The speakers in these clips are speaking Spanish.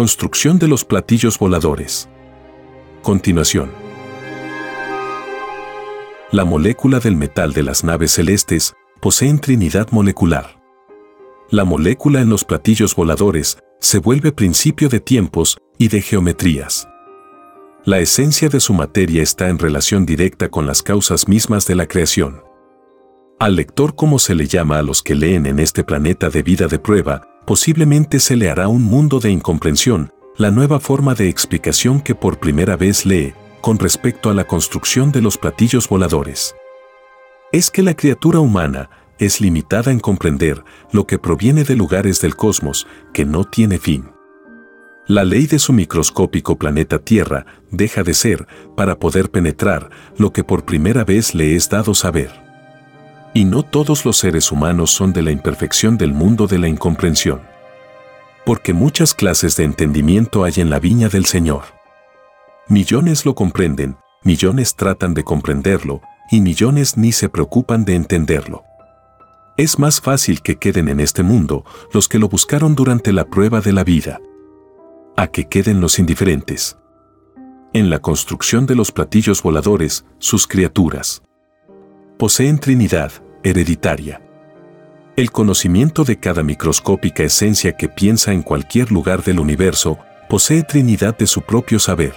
Construcción de los platillos voladores. Continuación. La molécula del metal de las naves celestes poseen trinidad molecular. La molécula en los platillos voladores se vuelve principio de tiempos y de geometrías. La esencia de su materia está en relación directa con las causas mismas de la creación. Al lector como se le llama a los que leen en este planeta de vida de prueba, posiblemente se le hará un mundo de incomprensión, la nueva forma de explicación que por primera vez lee con respecto a la construcción de los platillos voladores. Es que la criatura humana es limitada en comprender lo que proviene de lugares del cosmos que no tiene fin. La ley de su microscópico planeta Tierra deja de ser para poder penetrar lo que por primera vez le es dado saber. Y no todos los seres humanos son de la imperfección del mundo de la incomprensión. Porque muchas clases de entendimiento hay en la viña del Señor. Millones lo comprenden, millones tratan de comprenderlo, y millones ni se preocupan de entenderlo. Es más fácil que queden en este mundo los que lo buscaron durante la prueba de la vida, a que queden los indiferentes. En la construcción de los platillos voladores, sus criaturas poseen trinidad hereditaria. El conocimiento de cada microscópica esencia que piensa en cualquier lugar del universo posee trinidad de su propio saber.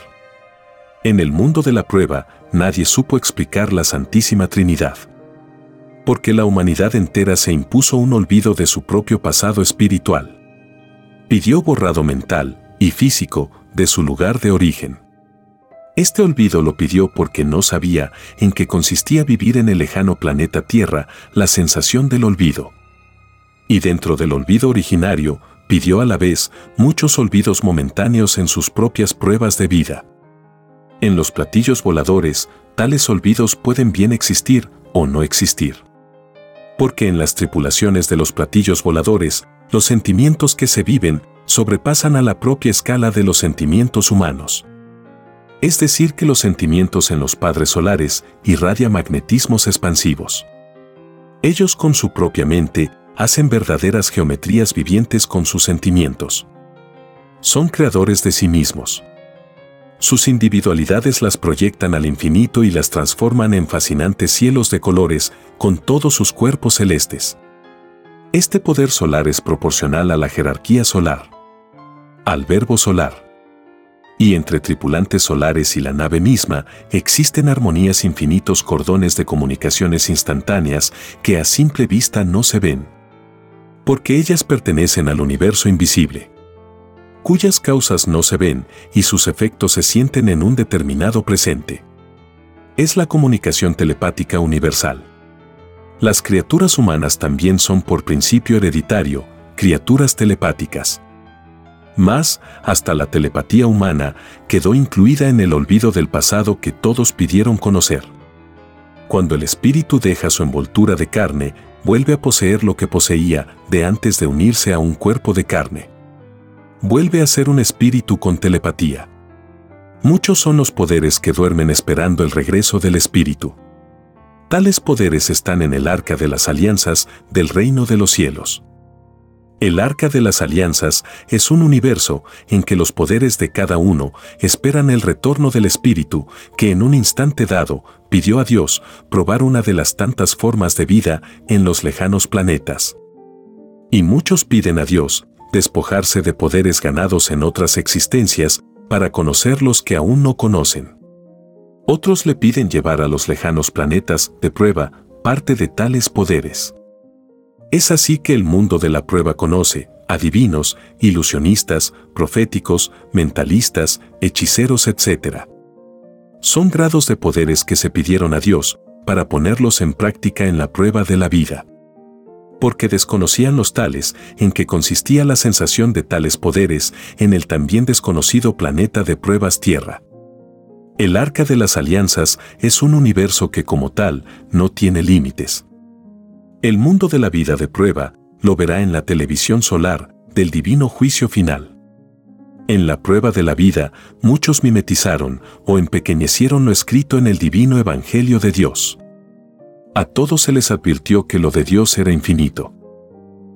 En el mundo de la prueba, nadie supo explicar la Santísima Trinidad. Porque la humanidad entera se impuso un olvido de su propio pasado espiritual. Pidió borrado mental y físico de su lugar de origen. Este olvido lo pidió porque no sabía en qué consistía vivir en el lejano planeta Tierra la sensación del olvido. Y dentro del olvido originario, pidió a la vez muchos olvidos momentáneos en sus propias pruebas de vida. En los platillos voladores, tales olvidos pueden bien existir o no existir. Porque en las tripulaciones de los platillos voladores, los sentimientos que se viven sobrepasan a la propia escala de los sentimientos humanos es decir, que los sentimientos en los padres solares irradian magnetismos expansivos. Ellos con su propia mente hacen verdaderas geometrías vivientes con sus sentimientos. Son creadores de sí mismos. Sus individualidades las proyectan al infinito y las transforman en fascinantes cielos de colores con todos sus cuerpos celestes. Este poder solar es proporcional a la jerarquía solar, al verbo solar y entre tripulantes solares y la nave misma existen armonías infinitos cordones de comunicaciones instantáneas que a simple vista no se ven. Porque ellas pertenecen al universo invisible, cuyas causas no se ven y sus efectos se sienten en un determinado presente. Es la comunicación telepática universal. Las criaturas humanas también son por principio hereditario, criaturas telepáticas. Más, hasta la telepatía humana quedó incluida en el olvido del pasado que todos pidieron conocer. Cuando el espíritu deja su envoltura de carne, vuelve a poseer lo que poseía de antes de unirse a un cuerpo de carne. Vuelve a ser un espíritu con telepatía. Muchos son los poderes que duermen esperando el regreso del espíritu. Tales poderes están en el arca de las alianzas del reino de los cielos. El arca de las alianzas es un universo en que los poderes de cada uno esperan el retorno del Espíritu que en un instante dado pidió a Dios probar una de las tantas formas de vida en los lejanos planetas. Y muchos piden a Dios despojarse de poderes ganados en otras existencias para conocer los que aún no conocen. Otros le piden llevar a los lejanos planetas de prueba parte de tales poderes. Es así que el mundo de la prueba conoce, adivinos, ilusionistas, proféticos, mentalistas, hechiceros, etc. Son grados de poderes que se pidieron a Dios para ponerlos en práctica en la prueba de la vida. Porque desconocían los tales en que consistía la sensación de tales poderes en el también desconocido planeta de pruebas Tierra. El arca de las alianzas es un universo que como tal no tiene límites. El mundo de la vida de prueba lo verá en la televisión solar del divino juicio final. En la prueba de la vida, muchos mimetizaron o empequeñecieron lo escrito en el divino Evangelio de Dios. A todos se les advirtió que lo de Dios era infinito.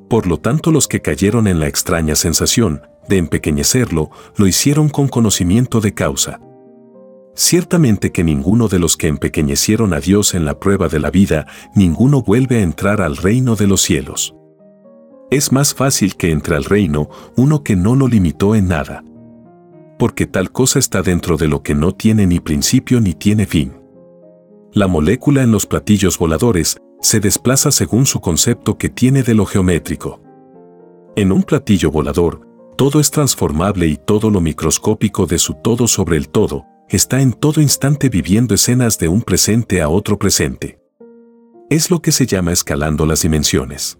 Por lo tanto, los que cayeron en la extraña sensación de empequeñecerlo, lo hicieron con conocimiento de causa. Ciertamente que ninguno de los que empequeñecieron a Dios en la prueba de la vida, ninguno vuelve a entrar al reino de los cielos. Es más fácil que entre al reino uno que no lo limitó en nada. Porque tal cosa está dentro de lo que no tiene ni principio ni tiene fin. La molécula en los platillos voladores se desplaza según su concepto que tiene de lo geométrico. En un platillo volador, todo es transformable y todo lo microscópico de su todo sobre el todo, está en todo instante viviendo escenas de un presente a otro presente. Es lo que se llama escalando las dimensiones.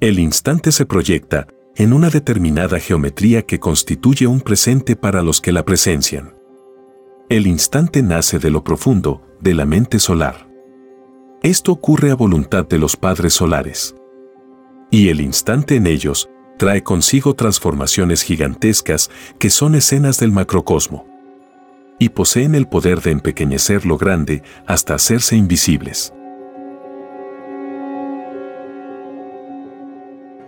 El instante se proyecta en una determinada geometría que constituye un presente para los que la presencian. El instante nace de lo profundo, de la mente solar. Esto ocurre a voluntad de los padres solares. Y el instante en ellos trae consigo transformaciones gigantescas que son escenas del macrocosmo. Y poseen el poder de empequeñecer lo grande hasta hacerse invisibles.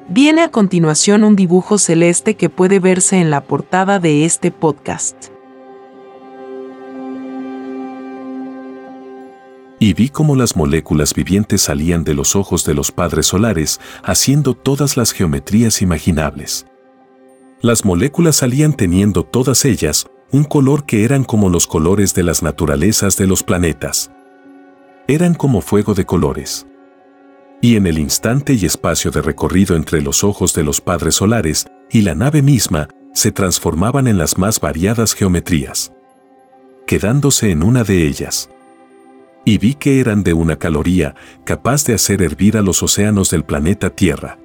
Viene a continuación un dibujo celeste que puede verse en la portada de este podcast. Y vi cómo las moléculas vivientes salían de los ojos de los padres solares, haciendo todas las geometrías imaginables. Las moléculas salían teniendo todas ellas un color que eran como los colores de las naturalezas de los planetas. Eran como fuego de colores y en el instante y espacio de recorrido entre los ojos de los padres solares y la nave misma, se transformaban en las más variadas geometrías, quedándose en una de ellas. Y vi que eran de una caloría capaz de hacer hervir a los océanos del planeta Tierra.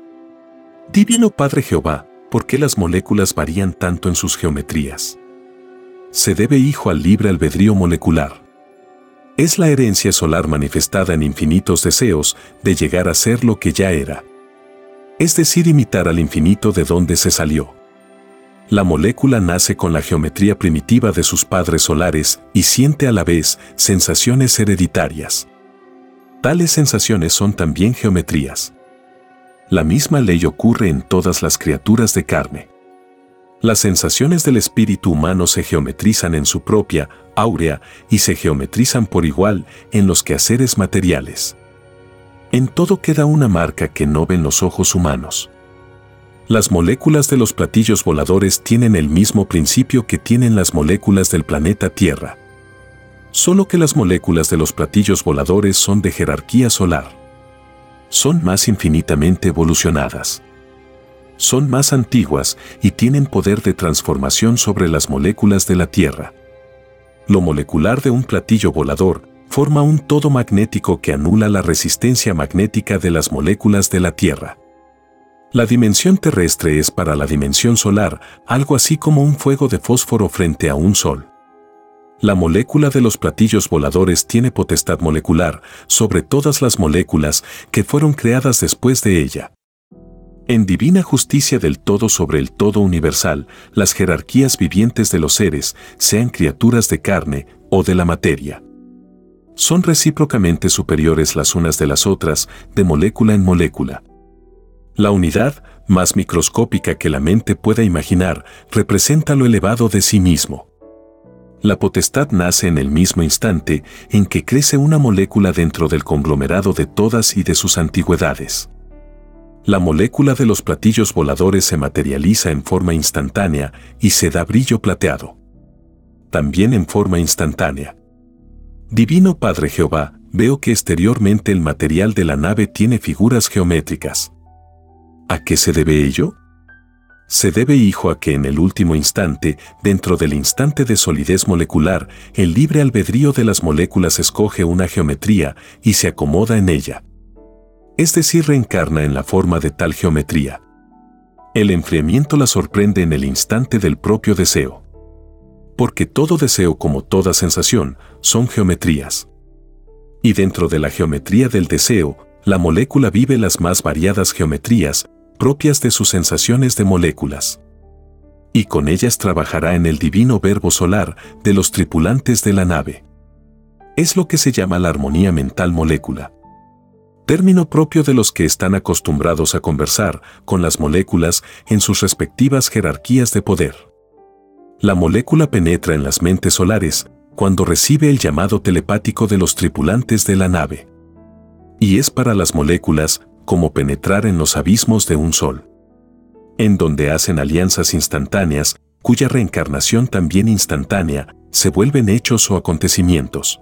Divino Padre Jehová, ¿por qué las moléculas varían tanto en sus geometrías? Se debe, hijo, al libre albedrío molecular es la herencia solar manifestada en infinitos deseos de llegar a ser lo que ya era. Es decir, imitar al infinito de donde se salió. La molécula nace con la geometría primitiva de sus padres solares y siente a la vez sensaciones hereditarias. Tales sensaciones son también geometrías. La misma ley ocurre en todas las criaturas de carne. Las sensaciones del espíritu humano se geometrizan en su propia, áurea, y se geometrizan por igual en los quehaceres materiales. En todo queda una marca que no ven los ojos humanos. Las moléculas de los platillos voladores tienen el mismo principio que tienen las moléculas del planeta Tierra. Solo que las moléculas de los platillos voladores son de jerarquía solar. Son más infinitamente evolucionadas son más antiguas y tienen poder de transformación sobre las moléculas de la Tierra. Lo molecular de un platillo volador forma un todo magnético que anula la resistencia magnética de las moléculas de la Tierra. La dimensión terrestre es para la dimensión solar algo así como un fuego de fósforo frente a un sol. La molécula de los platillos voladores tiene potestad molecular sobre todas las moléculas que fueron creadas después de ella. En divina justicia del todo sobre el todo universal, las jerarquías vivientes de los seres, sean criaturas de carne o de la materia, son recíprocamente superiores las unas de las otras, de molécula en molécula. La unidad, más microscópica que la mente pueda imaginar, representa lo elevado de sí mismo. La potestad nace en el mismo instante en que crece una molécula dentro del conglomerado de todas y de sus antigüedades. La molécula de los platillos voladores se materializa en forma instantánea y se da brillo plateado. También en forma instantánea. Divino Padre Jehová, veo que exteriormente el material de la nave tiene figuras geométricas. ¿A qué se debe ello? Se debe, hijo, a que en el último instante, dentro del instante de solidez molecular, el libre albedrío de las moléculas escoge una geometría y se acomoda en ella es decir, reencarna en la forma de tal geometría. El enfriamiento la sorprende en el instante del propio deseo. Porque todo deseo como toda sensación son geometrías. Y dentro de la geometría del deseo, la molécula vive las más variadas geometrías propias de sus sensaciones de moléculas. Y con ellas trabajará en el divino verbo solar de los tripulantes de la nave. Es lo que se llama la armonía mental molécula término propio de los que están acostumbrados a conversar con las moléculas en sus respectivas jerarquías de poder. La molécula penetra en las mentes solares cuando recibe el llamado telepático de los tripulantes de la nave. Y es para las moléculas como penetrar en los abismos de un sol, en donde hacen alianzas instantáneas cuya reencarnación también instantánea se vuelven hechos o acontecimientos.